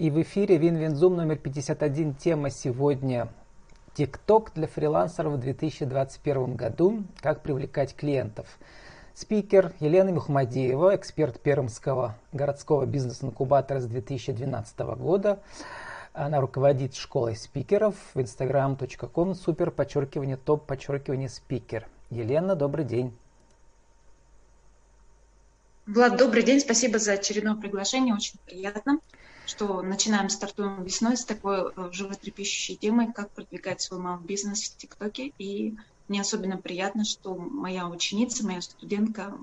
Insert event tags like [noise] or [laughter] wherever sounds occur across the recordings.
И в эфире WinWinZoom номер 51. Тема сегодня ТикТок для фрилансеров в 2021 году. Как привлекать клиентов. Спикер Елена Мухмадеева, эксперт Пермского городского бизнес-инкубатора с 2012 года. Она руководит школой спикеров в instagram.com super подчеркивание топ подчеркивание спикер. Елена, добрый день. Влад, добрый день. Спасибо за очередное приглашение. Очень приятно, что начинаем, стартуем весной с такой э, животрепещущей темой, как продвигать свой малый бизнес в ТикТоке. И мне особенно приятно, что моя ученица, моя студентка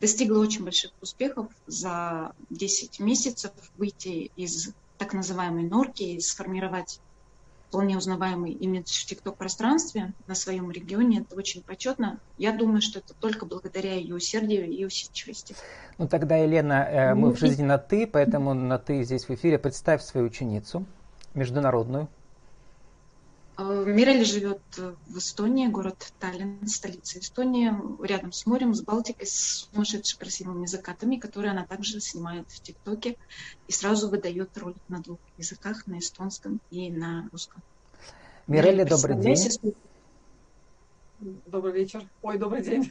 достигла очень больших успехов за 10 месяцев выйти из так называемой норки и сформировать вполне узнаваемый имидж в ТикТок-пространстве на своем регионе. Это очень почетно. Я думаю, что это только благодаря ее усердию и усидчивости. Ну тогда, Елена, э, мы в жизни на «ты», поэтому на «ты» здесь в эфире. Представь свою ученицу международную. Э, Мирели живет в Эстонии, город Таллин, столица Эстонии, рядом с морем, с Балтикой, с сумасшедшими красивыми закатами, которые она также снимает в ТикТоке и сразу выдает ролик на двух языках, на эстонском и на русском. Мирели, добрый день. Добрый вечер. Ой, добрый день.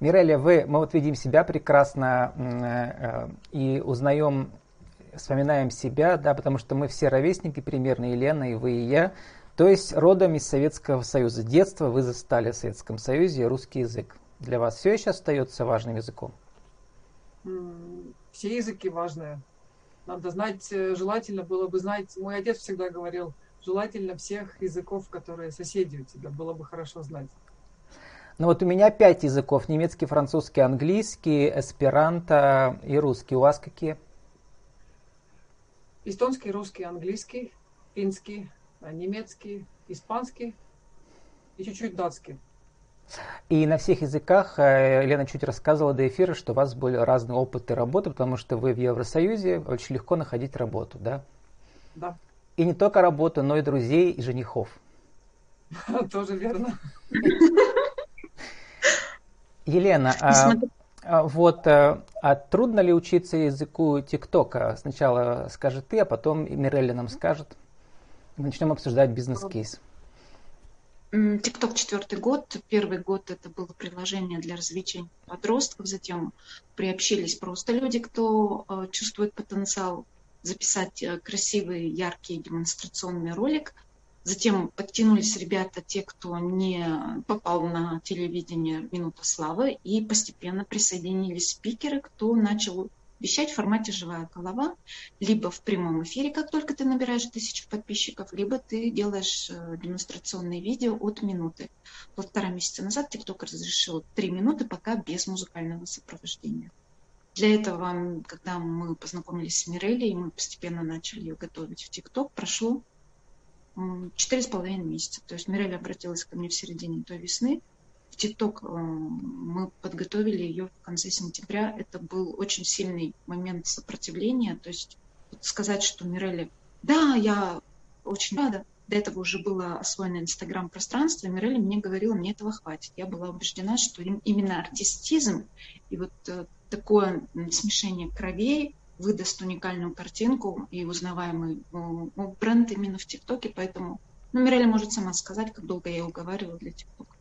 Мирели, вы, мы вот видим себя прекрасно э, э, и узнаем, вспоминаем себя, да, потому что мы все ровесники примерно, Елена и вы, и я. То есть родом из Советского Союза. Детство вы застали в Советском Союзе, русский язык. Для вас все еще остается важным языком? Все языки важные. Надо знать, э, желательно было бы знать, мой отец всегда говорил, желательно всех языков, которые соседи у тебя, было бы хорошо знать. Ну вот у меня пять языков, немецкий, французский, английский, эсперанто и русский. У вас какие? Эстонский, русский, английский, финский, немецкий, испанский и чуть-чуть датский. И на всех языках, э, Лена чуть рассказывала до эфира, что у вас были разные опыты работы, потому что вы в Евросоюзе, очень легко находить работу, да? Да. И не только работу, но и друзей и женихов. [laughs] Тоже верно. [laughs] Елена, а, а, вот а, а трудно ли учиться языку ТикТока? Сначала скажет ты, а потом Мирелли нам скажет. Начнем обсуждать бизнес-кейс. ТикТок четвертый год. Первый год это было приложение для развлечения подростков. Затем приобщились просто люди, кто э, чувствует потенциал записать э, красивый, яркий демонстрационный ролик. Затем подтянулись ребята, те, кто не попал на телевидение «Минута славы», и постепенно присоединились спикеры, кто начал вещать в формате «живая голова», либо в прямом эфире, как только ты набираешь тысячу подписчиков, либо ты делаешь э, демонстрационные видео от минуты. Полтора месяца назад TikTok разрешил три минуты, пока без музыкального сопровождения. Для этого, когда мы познакомились с Мирелли, и мы постепенно начали ее готовить в TikTok, прошло четыре с половиной месяца. То есть Мирелли обратилась ко мне в середине той весны, в ТикТок э, мы подготовили ее в конце сентября. Это был очень сильный момент сопротивления. То есть сказать, что Мирелли, да, я очень рада, до этого уже было освоено Инстаграм-пространство, и Мирелли мне говорила, мне этого хватит. Я была убеждена, что именно артистизм и вот э, такое смешение кровей выдаст уникальную картинку и узнаваемый ну, бренд именно в ТикТоке, поэтому ну, Мирелли может сама сказать, как долго я уговаривала для ТикТока.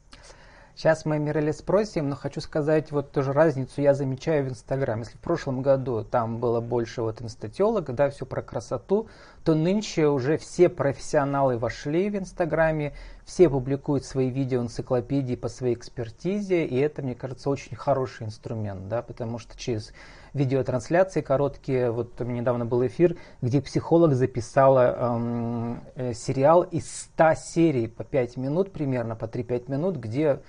Сейчас мы Мирели спросим, но хочу сказать вот тоже разницу я замечаю в Инстаграм. Если в прошлом году там было больше вот инстателок, да, все про красоту, то нынче уже все профессионалы вошли в Инстаграме, все публикуют свои видео энциклопедии по своей экспертизе, и это, мне кажется, очень хороший инструмент, да, потому что через видеотрансляции короткие, вот у меня недавно был эфир, где психолог записала эм, э, сериал из 100 серий по 5 минут примерно, по 3-5 минут, где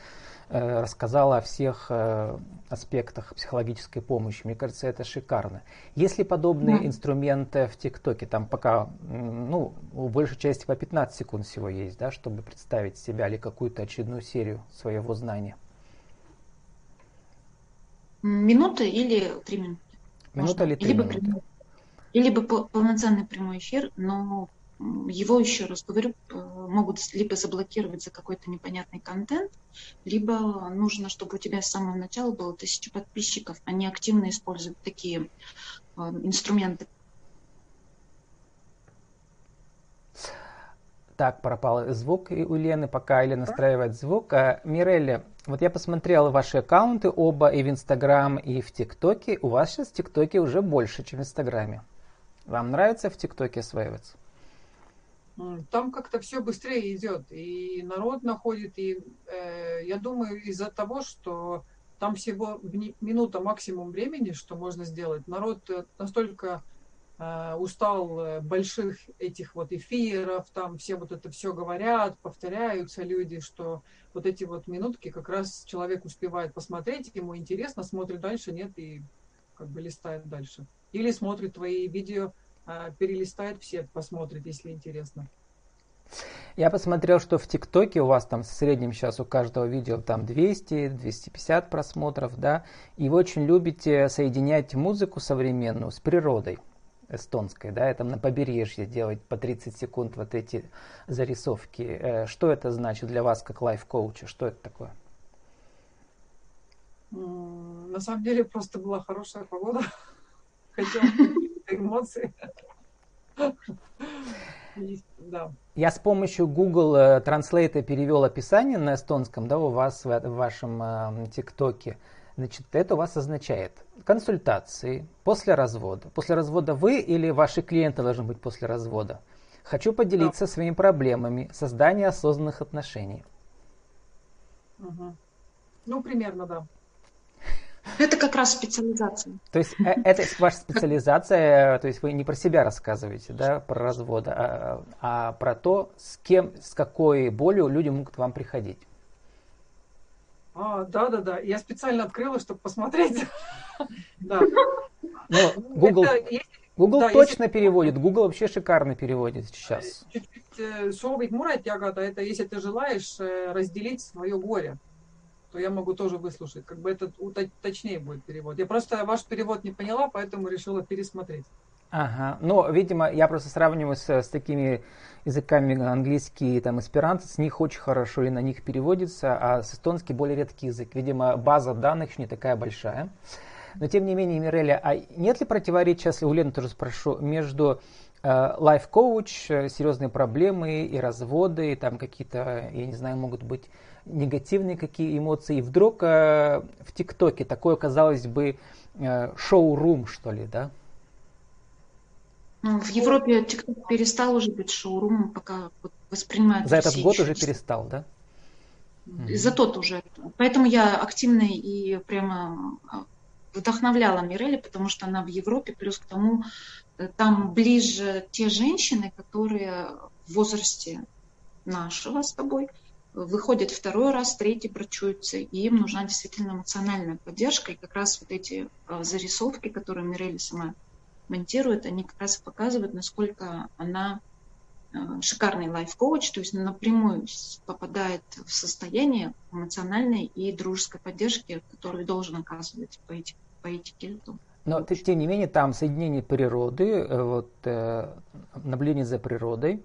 э, рассказала о всех э, аспектах психологической помощи. Мне кажется, это шикарно. Есть ли подобные mm. инструменты в ТикТоке? Там пока, ну, в большей части по 15 секунд всего есть, да, чтобы представить себя или какую-то очередную серию своего знания. Минуты или три минуты? Минута или три либо минуты? Прямой, либо полноценный прямой эфир, но его еще раз говорю, могут либо заблокировать за какой-то непонятный контент, либо нужно, чтобы у тебя с самого начала было тысяча подписчиков. Они активно используют такие э, инструменты Так, пропал звук у Лены, пока Елена настраивает звук. А, Мирелли, вот я посмотрел ваши аккаунты оба и в Инстаграм, и в ТикТоке. У вас сейчас в ТикТоке уже больше, чем в Инстаграме. Вам нравится в ТикТоке осваиваться? Там как-то все быстрее идет, и народ находит, и э, я думаю, из-за того, что там всего минута максимум времени, что можно сделать, народ э, настолько устал э, больших этих вот эфиров, там все вот это все говорят, повторяются люди, что вот эти вот минутки как раз человек успевает посмотреть, ему интересно, смотрит дальше, нет, и как бы листает дальше. Или смотрит твои видео, а, перелистает все, посмотрит, если интересно. Я посмотрел, что в ТикТоке у вас там в среднем сейчас у каждого видео там 200-250 просмотров, да, и вы очень любите соединять музыку современную с природой эстонской, да, это на побережье делать по 30 секунд вот эти зарисовки. Э, что это значит для вас как лайф-коуча? Что это такое? На самом деле просто была хорошая погода. [laughs] Хотел эмоции. Да. Я с помощью Google э, Translate перевел описание на эстонском, да, у вас в, в вашем э, ТикТоке. Значит, это у вас означает консультации после развода. После развода вы или ваши клиенты должны быть после развода. Хочу поделиться да. своими проблемами создания осознанных отношений. Угу. Ну, примерно, да. Это как раз специализация. То есть э, это [laughs] ваша специализация, то есть вы не про себя рассказываете, да, про развод, а, а про то, с кем, с какой болью люди могут к вам приходить. А, да, да, да. Я специально открыла, чтобы посмотреть. [laughs] Да. Ну, Google, Google да, точно если... переводит. Google вообще шикарно переводит сейчас. Чуть-чуть soovib э, muret jagada, это если ты желаешь э, разделить свое горе то я могу тоже выслушать. Как бы это точнее будет перевод. Я просто ваш перевод не поняла, поэтому решила пересмотреть. Ага, ну, видимо, я просто сравниваю с, с такими языками английский, там, эсперанто, с них очень хорошо и на них переводится, а с эстонский более редкий язык. Видимо, база данных еще не такая большая. Но, тем не менее, Миреля, а нет ли противоречия, если у Лены тоже спрошу, между лайф-коуч, э, серьезные проблемы и разводы, и там какие-то, я не знаю, могут быть негативные какие эмоции. И вдруг э, в ТикТоке такое, казалось бы, э, шоу-рум, что ли, да? Ну, в Европе ТикТок перестал уже быть шоурумом, пока вот воспринимают. За этот год уже перестал, да? За тот уже. Поэтому я активно и прямо а, вдохновляла Мирели, потому что она в Европе, плюс к тому э, там ближе те женщины, которые в возрасте нашего с тобой, выходят второй раз, третий брачуются, и им нужна действительно эмоциональная поддержка. И как раз вот эти а, зарисовки, которые Мирели сама монтирует, они как раз показывают, насколько она а, шикарный лайф-коуч, то есть напрямую попадает в состояние эмоциональной и дружеской поддержки, которую должен оказывать по, эти, по этикету. Но тем не менее там соединение природы, э, вот, э, наблюдение за природой,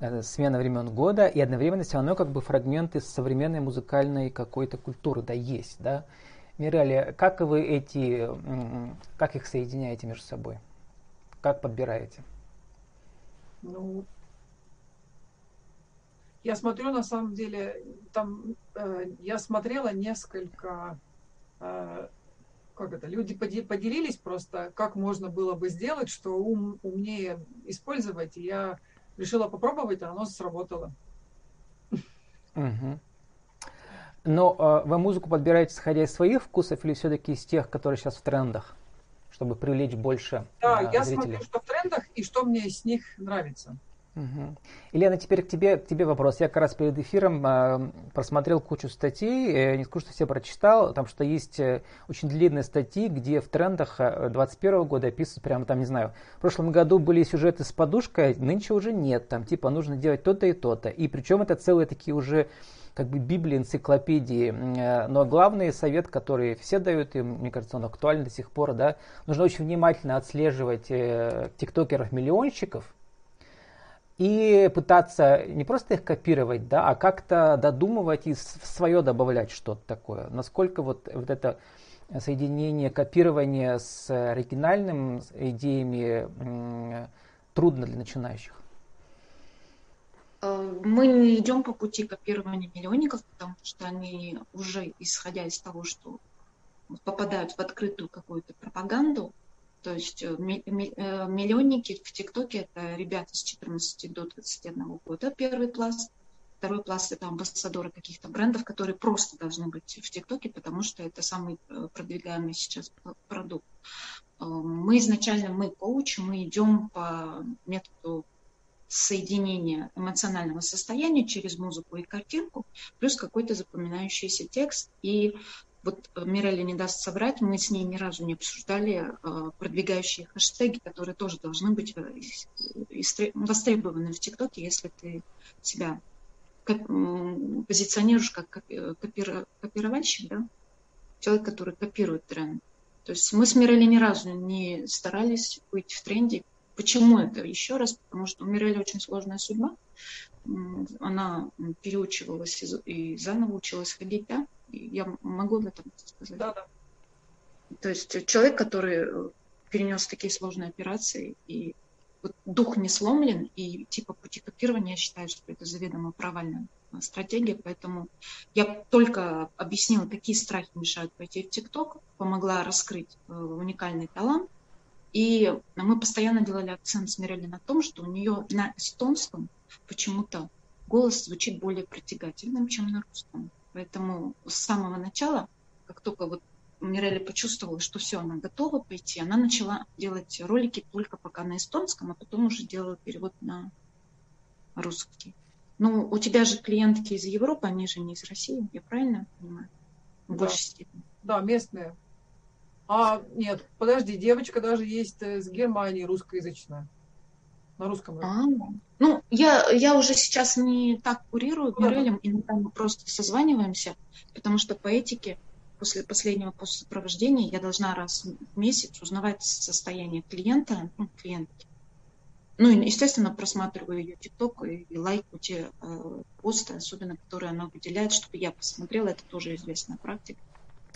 Э, смена времен года, и одновременно все равно как бы фрагменты современной музыкальной какой-то культуры, да, есть, да. Мирали, как вы эти, как их соединяете между собой? Как подбираете? Ну, я смотрю, на самом деле, там, э, я смотрела несколько, э, как это, люди поделились просто, как можно было бы сделать, что ум умнее использовать, и я решила попробовать, а оно сработало. Угу. Но э, вы музыку подбираете, исходя из своих вкусов или все-таки из тех, которые сейчас в трендах, чтобы привлечь больше Да, э, я зрителей? смотрю, что в трендах и что мне из них нравится. Угу. Елена, теперь к тебе, к тебе вопрос. Я как раз перед эфиром э, просмотрел кучу статей, э, не скажу, что все прочитал, потому что есть э, очень длинные статьи, где в трендах 2021 э, года описывают прямо там, не знаю, в прошлом году были сюжеты с подушкой, нынче уже нет, там типа нужно делать то-то и то-то. И причем это целые такие уже как бы Библии, энциклопедии. Но главный совет, который все дают, и мне кажется, он актуален до сих пор, да, нужно очень внимательно отслеживать тиктокеров-миллионщиков, и пытаться не просто их копировать, да, а как-то додумывать и свое добавлять что-то такое. Насколько вот, вот это соединение копирования с оригинальным с идеями трудно для начинающих? Э, мы не идем по пути копирования миллионников, потому что они уже, исходя из того, что попадают в открытую какую-то пропаганду, то есть э, э, миллионники в ТикТоке это ребята с 14 до 21 года, первый пласт. Второй пласт это амбассадоры каких-то брендов, которые просто должны быть в ТикТоке, потому что это самый продвигаемый сейчас продукт. Мы изначально, мы коучи, мы идем по методу соединение эмоционального состояния через музыку и картинку, плюс какой-то запоминающийся текст. И вот Мирелли не даст соврать, мы с ней ни разу не обсуждали э, продвигающие хэштеги, которые тоже должны быть э, востребованы в ТикТоке, если ты себя позиционируешь как копировальщик, да? человек, который копирует тренд. То есть мы с Мирелли ни разу не старались быть в тренде, Почему это? Еще раз, потому что у Мирели очень сложная судьба. Она переучивалась и заново училась ходить, да? Я могу об этом сказать? Да, да. То есть человек, который э, перенес такие сложные операции, и вот дух не сломлен, и типа пути копирования, я считаю, что это заведомо провальная э, стратегия, поэтому я только объяснила, какие страхи мешают пойти в ТикТок, помогла раскрыть э, уникальный талант, и мы постоянно делали акцент с Мирелли на том, что у нее на эстонском почему-то голос звучит более притягательным, чем на русском. Поэтому с самого начала, как только вот Мирелли почувствовала, что все, она готова пойти, она начала делать ролики только пока на эстонском, а потом уже делала перевод на русский. Ну, у тебя же клиентки из Европы, они же не из России, я правильно понимаю? В да. большей степени. Да, местные. А, нет, подожди, девочка даже есть э, с Германии русскоязычная. На русском. А, ну, я, я уже сейчас не так курирую ну, Мирелем, иногда мы просто созваниваемся, потому что по этике после последнего сопровождения я должна раз в месяц узнавать состояние клиента, ну, клиентки. Ну, и, естественно, просматриваю ее тикток и, и лайкаю те э, посты, особенно которые она выделяет, чтобы я посмотрела. Это тоже известная практика.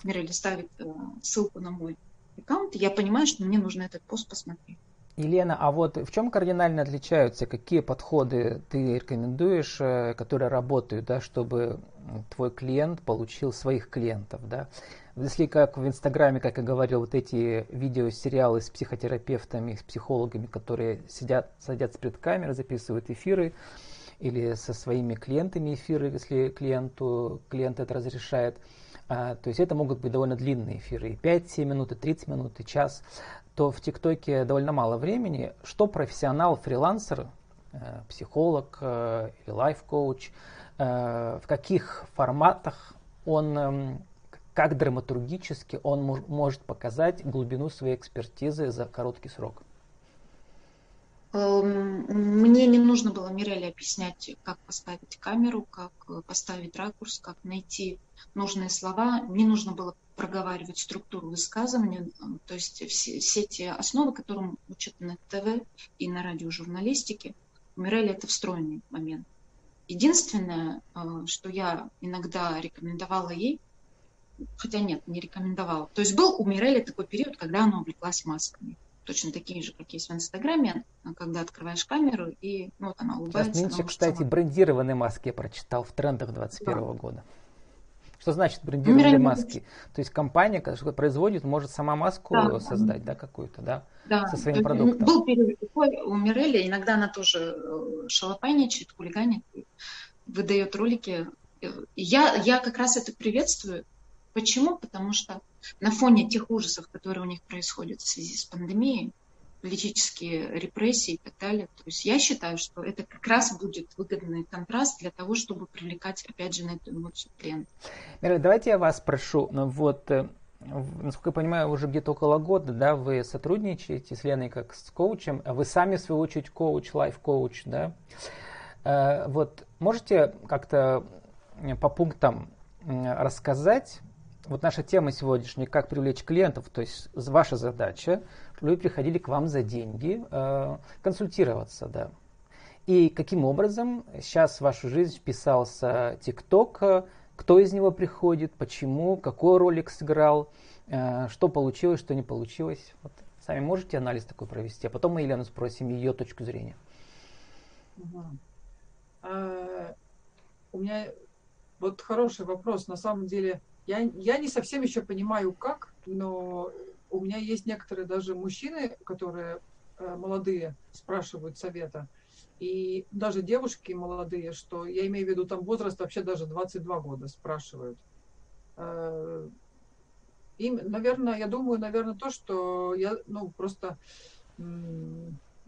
Мирелли ставит э, ссылку на мой аккаунт, я понимаю, что мне нужно этот пост посмотреть. Елена, а вот в чем кардинально отличаются, какие подходы ты рекомендуешь, э, которые работают, да, чтобы твой клиент получил своих клиентов, да? Если как в Инстаграме, как я говорил, вот эти видеосериалы с психотерапевтами, с психологами, которые сидят, садятся перед камерой, записывают эфиры, или со своими клиентами эфиры, если клиенту, клиент это разрешает, а, то есть это могут быть довольно длинные эфиры, 5-7 минут, и 30 минут, и час, то в ТикТоке довольно мало времени. Что профессионал, фрилансер, э, психолог э, или лайф-коуч, э, в каких форматах он, эм, как драматургически он может показать глубину своей экспертизы за короткий срок? Эм, мне не нужно было Миреле объяснять, как поставить камеру, как э, поставить ракурс, как найти нужные слова. Не нужно было проговаривать структуру высказывания. То есть все, все те основы, которым учат на ТВ и на радиожурналистике, у Мирели это встроенный момент. Единственное, э, что я иногда рекомендовала ей, хотя нет, не рекомендовала. То есть был у Мирели такой период, когда она увлеклась масками точно такие же, как есть в Инстаграме, когда открываешь камеру, и ну, вот она улыбается. Сейчас нынче, кстати, сама. брендированные маски я прочитал в трендах 2021 да. года. Что значит брендированные ну, маски? То есть компания, которая производит, может сама маску да, создать, да, какую-то, да, да. со своим продуктом. Был период такой у Мирелли, иногда она тоже э, шалопайничает, хулиганит, выдает ролики. Я, я как раз это приветствую. Почему? Потому что на фоне тех ужасов, которые у них происходят в связи с пандемией, политические репрессии и так далее. То есть я считаю, что это как раз будет выгодный контраст для того, чтобы привлекать, опять же, на эту эмоцию клиента. Мира, давайте я вас прошу, ну вот, э, насколько я понимаю, уже где-то около года, да, вы сотрудничаете с Леной как с коучем, а вы сами, в свою очередь, коуч, лайф-коуч, да? Э, вот можете как-то по пунктам рассказать, вот наша тема сегодняшняя, как привлечь клиентов, то есть ваша задача, чтобы люди приходили к вам за деньги, э, консультироваться, да. И каким образом сейчас в вашу жизнь вписался ТикТок, кто из него приходит, почему, какой ролик сыграл, э, что получилось, что не получилось. Вот сами можете анализ такой провести, а потом мы Елену спросим ее точку зрения. А, у меня вот хороший вопрос. На самом деле, я, я не совсем еще понимаю, как, но у меня есть некоторые даже мужчины, которые э, молодые, спрашивают совета. И даже девушки молодые, что я имею в виду там возраст вообще даже 22 года спрашивают. Э, им, наверное, я думаю, наверное, то, что я, ну, просто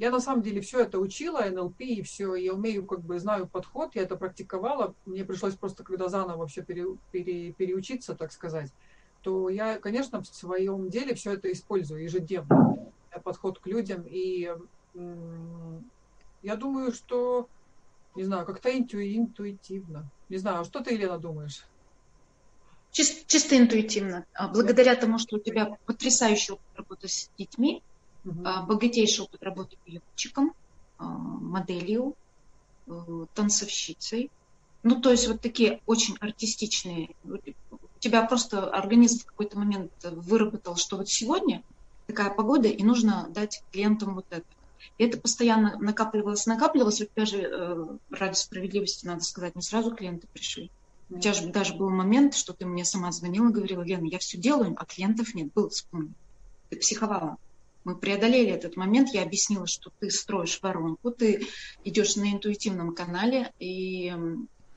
я на самом деле все это учила, НЛП и все, я умею, как бы знаю подход, я это практиковала, мне пришлось просто, когда заново все пере, пере, переучиться, так сказать, то я, конечно, в своем деле все это использую ежедневно, подход к людям, и я думаю, что, не знаю, как-то инту, интуитивно. Не знаю, а что ты, Елена, думаешь? Чисто, чисто интуитивно. А, благодаря тому, что у тебя потрясающий опыт работы с детьми, угу. богатейший опыт работы певчиком, а, моделью, э, танцовщицей. Ну, то есть вот такие очень артистичные. У тебя просто организм в какой-то момент выработал, что вот сегодня такая погода, и нужно дать клиентам вот это. И это постоянно накапливалось, накапливалось. Вот даже э, ради справедливости, надо сказать, не сразу клиенты пришли. У тебя же даже был момент, что ты мне сама звонила говорила, Лена, я все делаю, а клиентов нет. Был, вспомни. Ты психовала. Мы преодолели этот момент, я объяснила, что ты строишь воронку, ты идешь на интуитивном канале, и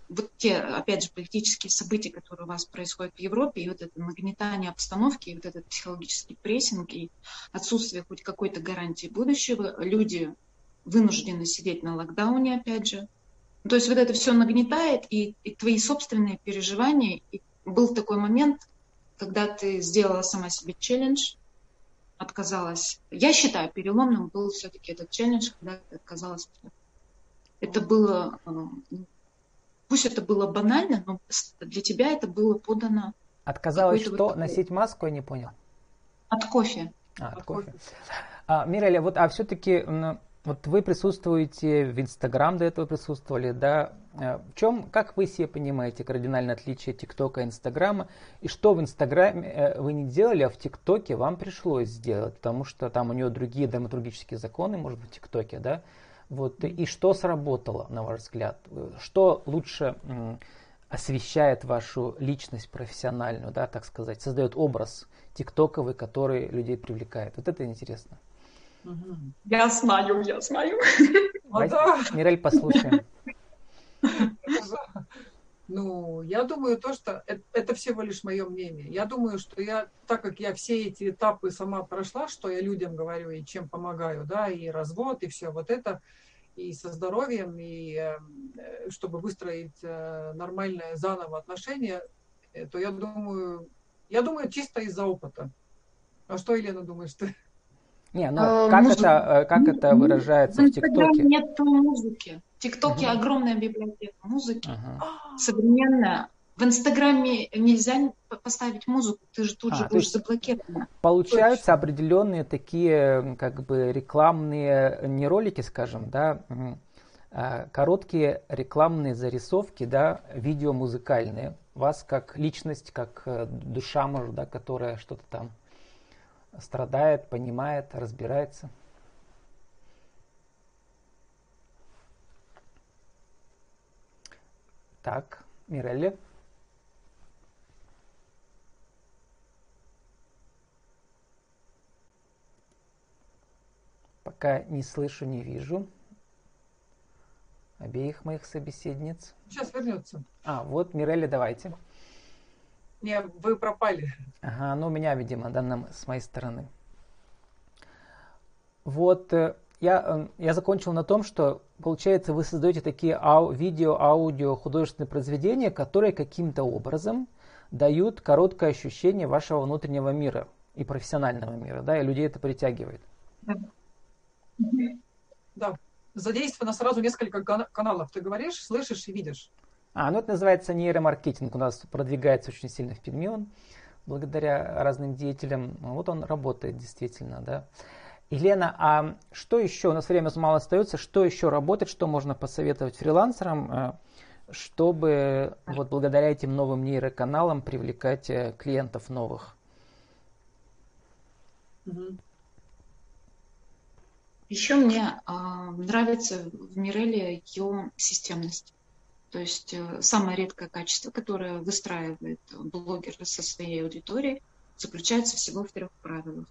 вот те, опять же, политические события, которые у вас происходят в Европе, и вот это нагнетание обстановки, и вот этот психологический прессинг, и отсутствие хоть какой-то гарантии будущего, люди вынуждены сидеть на локдауне, опять же. То есть вот это все нагнетает, и, и твои собственные переживания. И был такой момент, когда ты сделала сама себе челлендж, отказалась. Я считаю, переломным был все-таки этот челлендж, когда ты отказалась. Это было э, Пусть это было банально, но для тебя это было подано. Отказалась что? Вот Носить маску, я не понял. От кофе. А, от, от кофе. кофе. А, Миреля, вот, а все-таки вот вы присутствуете в Инстаграм, до этого присутствовали, да? А, в чем, как вы себе понимаете кардинальное отличие ТикТока и Инстаграма? И что в Инстаграме э, вы не делали, а в ТикТоке вам пришлось сделать? Потому что там у нее другие драматургические законы, может быть, в ТикТоке, да? Вот, и что сработало, на ваш взгляд? Что лучше освещает вашу личность профессиональную, да, так сказать, создает образ тиктоковый, который людей привлекает? Вот это интересно. Я знаю, я знаю. Давайте, Мирель, послушаем. Ну, я думаю, то, что это, это всего лишь мое мнение. Я думаю, что я, так как я все эти этапы сама прошла, что я людям говорю и чем помогаю, да, и развод, и все вот это, и со здоровьем, и э, чтобы выстроить э, нормальное заново отношения, э, то я думаю, я думаю, чисто из-за опыта. А что, Елена, думаешь ты? Не, ну а, как, музыка. это, как это выражается в ТикТоке? Нет музыки. В ТикТоке угу. огромная библиотека музыки, угу. современная. В Инстаграме нельзя поставить музыку, ты же тут а, же будешь заблокирована. Получаются Точно. определенные такие как бы рекламные, не ролики, скажем, да, а короткие рекламные зарисовки, да, видео музыкальные. Вас как личность, как э, душа, может, да, которая что-то там страдает, понимает, разбирается. Так, Мирелли. Пока не слышу, не вижу обеих моих собеседниц. Сейчас вернется. А, вот, Мирелли, давайте. Не, вы пропали. Ага, ну у меня, видимо, да, с моей стороны. Вот, э, я, э, я закончил на том, что, получается, вы создаете такие ау, видео, аудио, художественные произведения, которые каким-то образом дают короткое ощущение вашего внутреннего мира и профессионального мира, да, и людей это притягивает. Да. Задействовано сразу несколько каналов. Ты говоришь, слышишь и видишь. А, ну это называется нейромаркетинг. У нас продвигается очень сильно в Перми благодаря разным деятелям. Вот он работает действительно, да. Елена, а что еще, у нас время мало остается, что еще работает, что можно посоветовать фрилансерам, э, чтобы вот благодаря этим новым нейроканалам привлекать э, клиентов новых? Еще мне э, нравится в Миреле ее системность. То есть э, самое редкое качество, которое выстраивает блогер со своей аудиторией, заключается всего в трех правилах.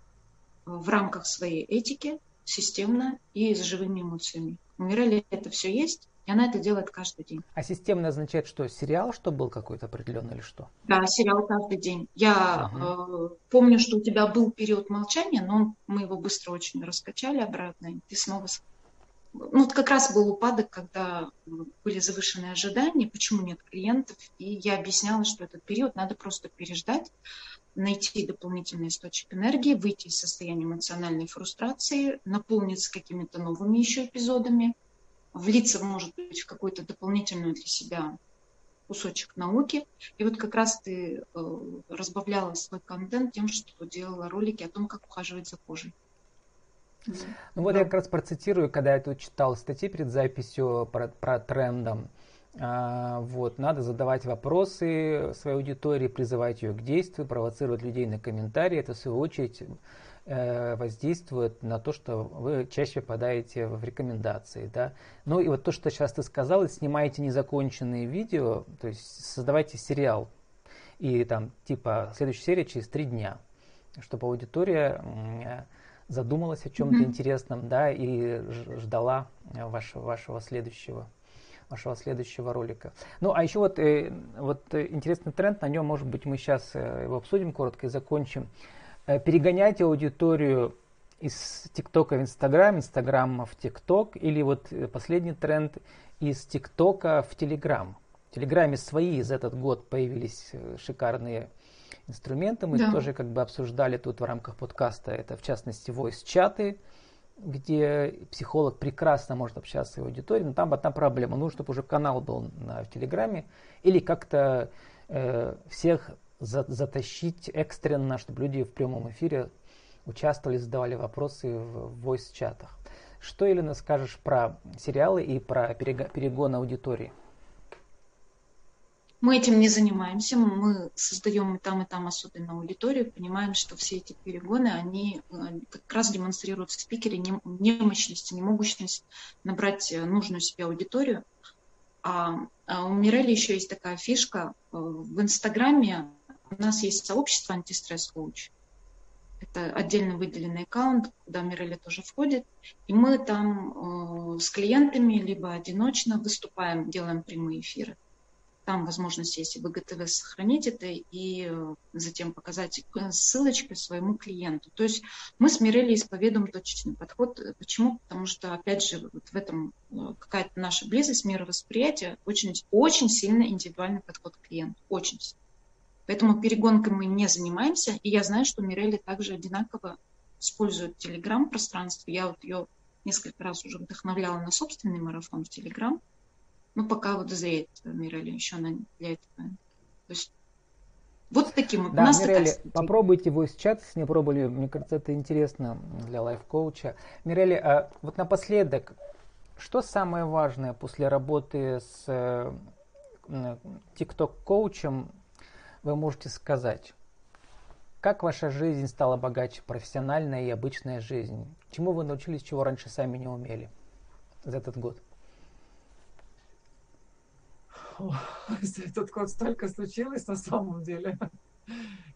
В рамках своей этики, системно и с живыми эмоциями. У Мирели это все есть, и она это делает каждый день. А системно означает что? Сериал, что был какой-то определенный или что? Да, сериал каждый день. Я uh-huh. э, помню, что у тебя был период молчания, но мы его быстро очень раскачали обратно, и ты снова... Ну, как раз был упадок, когда были завышенные ожидания, почему нет клиентов, и я объясняла, что этот период надо просто переждать, найти дополнительный источник энергии, выйти из состояния эмоциональной фрустрации, наполниться какими-то новыми еще эпизодами, влиться, может быть, в какой-то дополнительную для себя кусочек науки. И вот как раз ты э, разбавляла свой контент тем, что делала ролики о том, как ухаживать за кожей. Ну вот да. я как раз процитирую, когда я тут читал статьи перед записью про, про трендом. А, вот, надо задавать вопросы своей аудитории, призывать ее к действию, провоцировать людей на комментарии. Это, в свою очередь, э, воздействует на то, что вы чаще попадаете в рекомендации. Да? Ну и вот то, что сейчас ты сказал, снимаете незаконченные видео, то есть создавайте сериал. И там типа следующая серия через три дня, чтобы аудитория задумалась о чем-то mm-hmm. интересном, да, и ждала вашего, вашего следующего вашего следующего ролика. Ну, а еще вот, э, вот э, интересный тренд, на нем, может быть, мы сейчас э, его обсудим коротко и закончим. Э, перегоняйте аудиторию из ТикТока в Инстаграм, Инстаграма в ТикТок, или вот э, последний тренд из ТикТока в Телеграм. В Телеграме свои за этот год появились э, шикарные инструменты. Мы да. тоже как бы обсуждали тут в рамках подкаста. Это в частности voice-чаты, где психолог прекрасно может общаться с своей аудиторией, но там одна проблема. Нужно, чтобы уже канал был на, в Телеграме или как-то э, всех за, затащить экстренно, чтобы люди в прямом эфире участвовали, задавали вопросы в, в voice-чатах. Что, Елена, скажешь про сериалы и про перегон аудитории? Мы этим не занимаемся, мы создаем и там, и там особенно аудиторию, понимаем, что все эти перегоны, они э, как раз демонстрируют в спикере немощность, немогущность набрать э, нужную себе аудиторию. А, а у Мирели еще есть такая фишка. Э, в Инстаграме у нас есть сообщество антистресс-коуч. Это отдельно выделенный аккаунт, куда Мирели тоже входит. И мы там с клиентами, либо одиночно выступаем, делаем прямые эфиры. Там возможность есть и ВГТВ сохранить это и э, затем показать ссылочкой своему клиенту. То есть мы с Мирелли исповедуем точечный подход. Почему? Потому что, опять же, вот в этом э, какая-то наша близость, мировосприятие, очень, очень сильно индивидуальный подход к клиенту. Очень сильно. Поэтому перегонкой мы не занимаемся. И я знаю, что Мирелли также одинаково использует Телеграм-пространство. Я вот ее несколько раз уже вдохновляла на собственный марафон в Телеграм. Ну, пока вот дозреет Мирели еще она для этого. То есть вот таким вот. Да, Мирели, попробуйте voice чат, если не пробовали, мне кажется, это интересно для лайф-коуча. Мирели, а вот напоследок, что самое важное после работы с TikTok-коучем вы можете сказать? Как ваша жизнь стала богаче, профессиональная и обычная жизнь? Чему вы научились, чего раньше сами не умели за этот год? [laughs] этот год столько случилось на самом деле.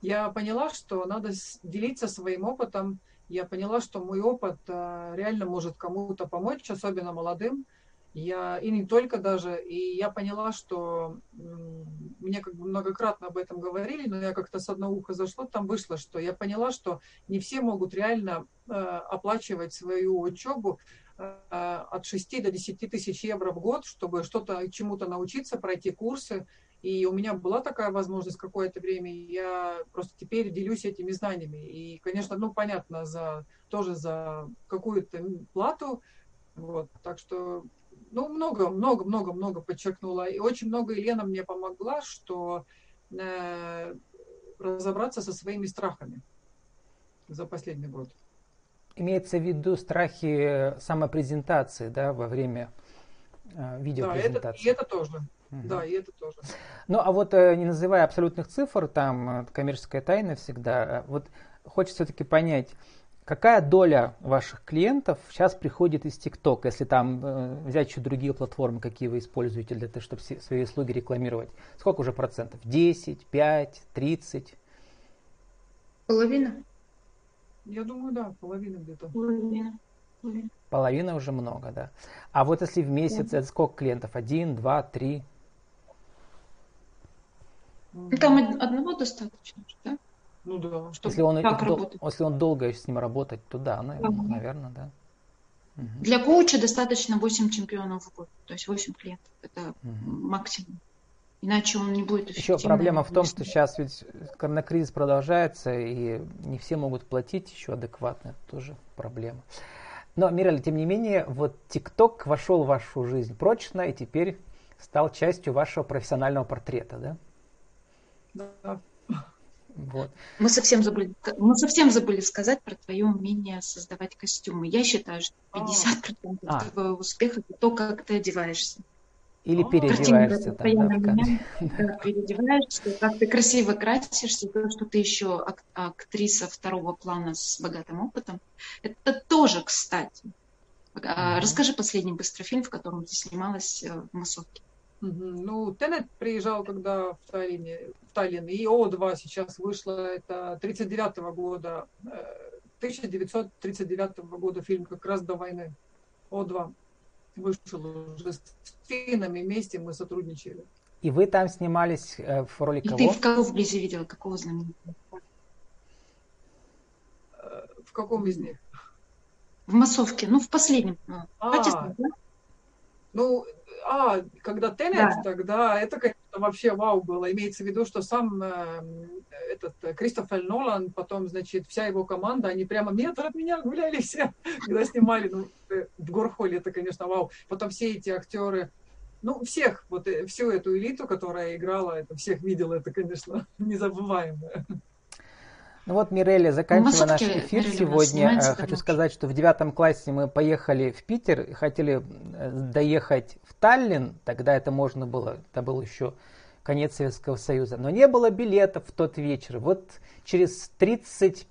Я поняла, что надо делиться своим опытом. Я поняла, что мой опыт э, реально может кому-то помочь, особенно молодым. Я, и не только даже. И я поняла, что мне как бы многократно об этом говорили, но я как-то с одного уха зашло, там вышло, что я поняла, что не все могут реально э, оплачивать свою учебу от 6 до 10 тысяч евро в год, чтобы что-то чему-то научиться, пройти курсы. И у меня была такая возможность какое-то время, я просто теперь делюсь этими знаниями. И, конечно, ну, понятно, за, тоже за какую-то плату. Вот, так что, ну, много, много, много, много подчеркнула. И очень много Елена мне помогла, что э, разобраться со своими страхами за последний год. Имеется в виду страхи самопрезентации да, во время э, видеопрезентации. Да, это, и это тоже. Угу. Да, и это тоже. Ну, а вот э, не называя абсолютных цифр, там э, коммерческая тайна всегда, э, вот хочется все-таки понять, Какая доля ваших клиентов сейчас приходит из ТикТок, если там э, взять еще другие платформы, какие вы используете для того, чтобы свои услуги рекламировать? Сколько уже процентов? 10, 5, 30? Половина. Я думаю, да, половина где-то. Половина. Половина уже много, да. А вот если в месяц, это сколько клиентов? Один, два, три? Ну, там одного достаточно, да? Ну да. Чтобы если он, так дол- если он долго с ним работать, то да, наверное, да. Угу. Для коуча достаточно 8 чемпионов в год, то есть 8 клиентов. Это угу. максимум. Иначе он не будет Еще проблема в том, что сейчас ведь коронакризис продолжается, и не все могут платить еще адекватно. Это тоже проблема. Но, Мираль, тем не менее, вот ТикТок вошел в вашу жизнь прочно и теперь стал частью вашего профессионального портрета, да? Да. Вот. Мы совсем забыли, мы совсем забыли сказать про твое умение создавать костюмы. Я считаю, что 50% а. твоего успеха это то, как ты одеваешься. Или переодеваешься там, да, меня, [laughs] да, переодеваешься, как ты красиво красишься, то, что ты еще ак- актриса второго плана с богатым опытом. Это тоже, кстати. Mm-hmm. Расскажи последний быстрый фильм, в котором ты снималась э, в массовке. Ну, Теннет приезжал, когда в Таллине, в Таллин, и О2 сейчас вышло, это 39 года, 1939 э, года фильм, как раз до войны. О2 вышел уже с финнами вместе, мы сотрудничали. И вы там снимались э, в роли и кого? ты в кого вблизи видела, какого знаменитого? Э, в каком из них? В массовке, ну, в последнем. А, да? Ну, а, когда Теннет, да. тогда это, конечно, вообще вау было. Имеется в виду, что сам э, этот э, Кристофер Нолан, потом, значит, вся его команда, они прямо метр от меня гуляли все, [laughs] когда снимали. Ну, э, в Горхоле это, конечно, вау. Потом все эти актеры, ну, всех, вот э, всю эту элиту, которая играла, это всех видела, это, конечно, [laughs] незабываемое. Ну вот, Мирелли, заканчивая наш эфир Мирелли сегодня, э, хочу сказать, что в девятом классе мы поехали в Питер, хотели э, доехать в Таллин, тогда это можно было, это был еще конец Советского Союза, но не было билетов в тот вечер. Вот через 30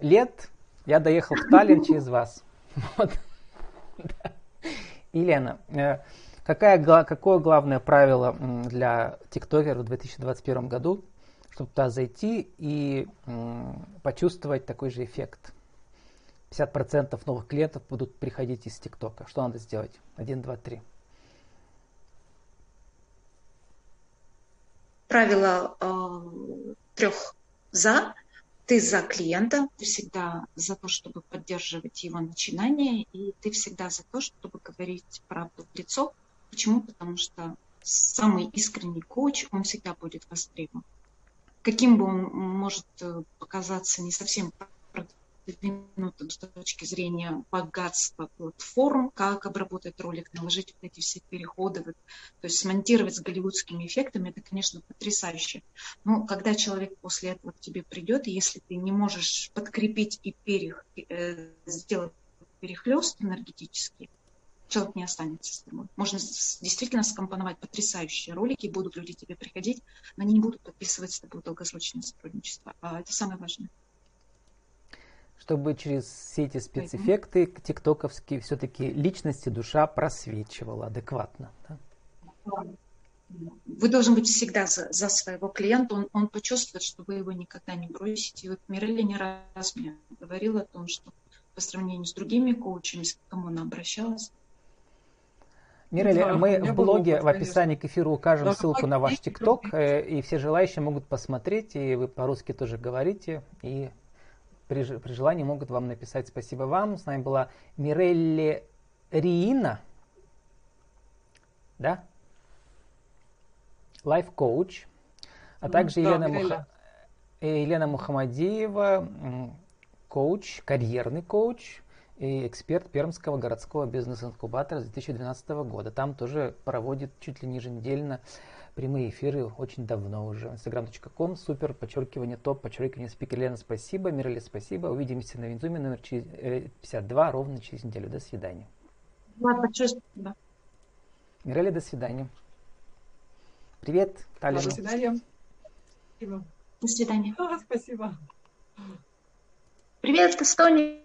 лет я доехал в Таллин [laughs] через вас. Вот. [laughs] Елена, э, какая, какое главное правило для тиктокера в 2021 году? Чтобы туда зайти и почувствовать такой же эффект. 50% новых клиентов будут приходить из ТикТока. Что надо сделать? Один, два, три. Правило э, трех за. Ты за клиента, ты всегда за то, чтобы поддерживать его начинание, и ты всегда за то, чтобы говорить правду в лицо. Почему? Потому что самый искренний коуч, он всегда будет востребован каким бы он может э, показаться не совсем продвинутым с точки зрения богатства платформ, как обработать ролик, наложить вот эти все переходы, вот, то есть смонтировать с голливудскими эффектами, это, конечно, потрясающе. Но когда человек после этого к тебе придет, если ты не можешь подкрепить и перех, э, сделать перехлест энергетический, человек не останется с тобой. Можно действительно скомпоновать потрясающие ролики, будут люди тебе приходить, но они не будут подписывать с тобой долгосрочное сотрудничество. А это самое важное. Чтобы через все эти спецэффекты тиктоковские все-таки личности душа просвечивала адекватно. Да? Вы должны быть всегда за, за своего клиента, он, он почувствует, что вы его никогда не бросите. И вот Мирелли не раз мне говорила о том, что по сравнению с другими коучами, с кому она обращалась, Мирели, да, мы в блоге опыт, в описании к эфиру укажем да, ссылку на ваш ТикТок, э, и все желающие могут посмотреть, и вы по-русски тоже говорите, и при, при желании могут вам написать спасибо вам. С нами была Мирелли Риина, да? Лайф-коуч, а также да, Елена, Муха... Э, Елена Мухамадиева, коуч, карьерный коуч, и эксперт Пермского городского бизнес-инкубатора с 2012 года. Там тоже проводит чуть ли не еженедельно прямые эфиры очень давно уже. instagram.com, super, подчеркивание, топ, подчеркивание, спикер Лена, спасибо, Мирали, спасибо. Увидимся на WinZoom е номер 52 э, ровно через неделю. До свидания. Да. Мирали, до свидания. Привет, Таллин. До свидания. Спасибо. До свидания. А, [laughs] спасибо. Привет, Эстония!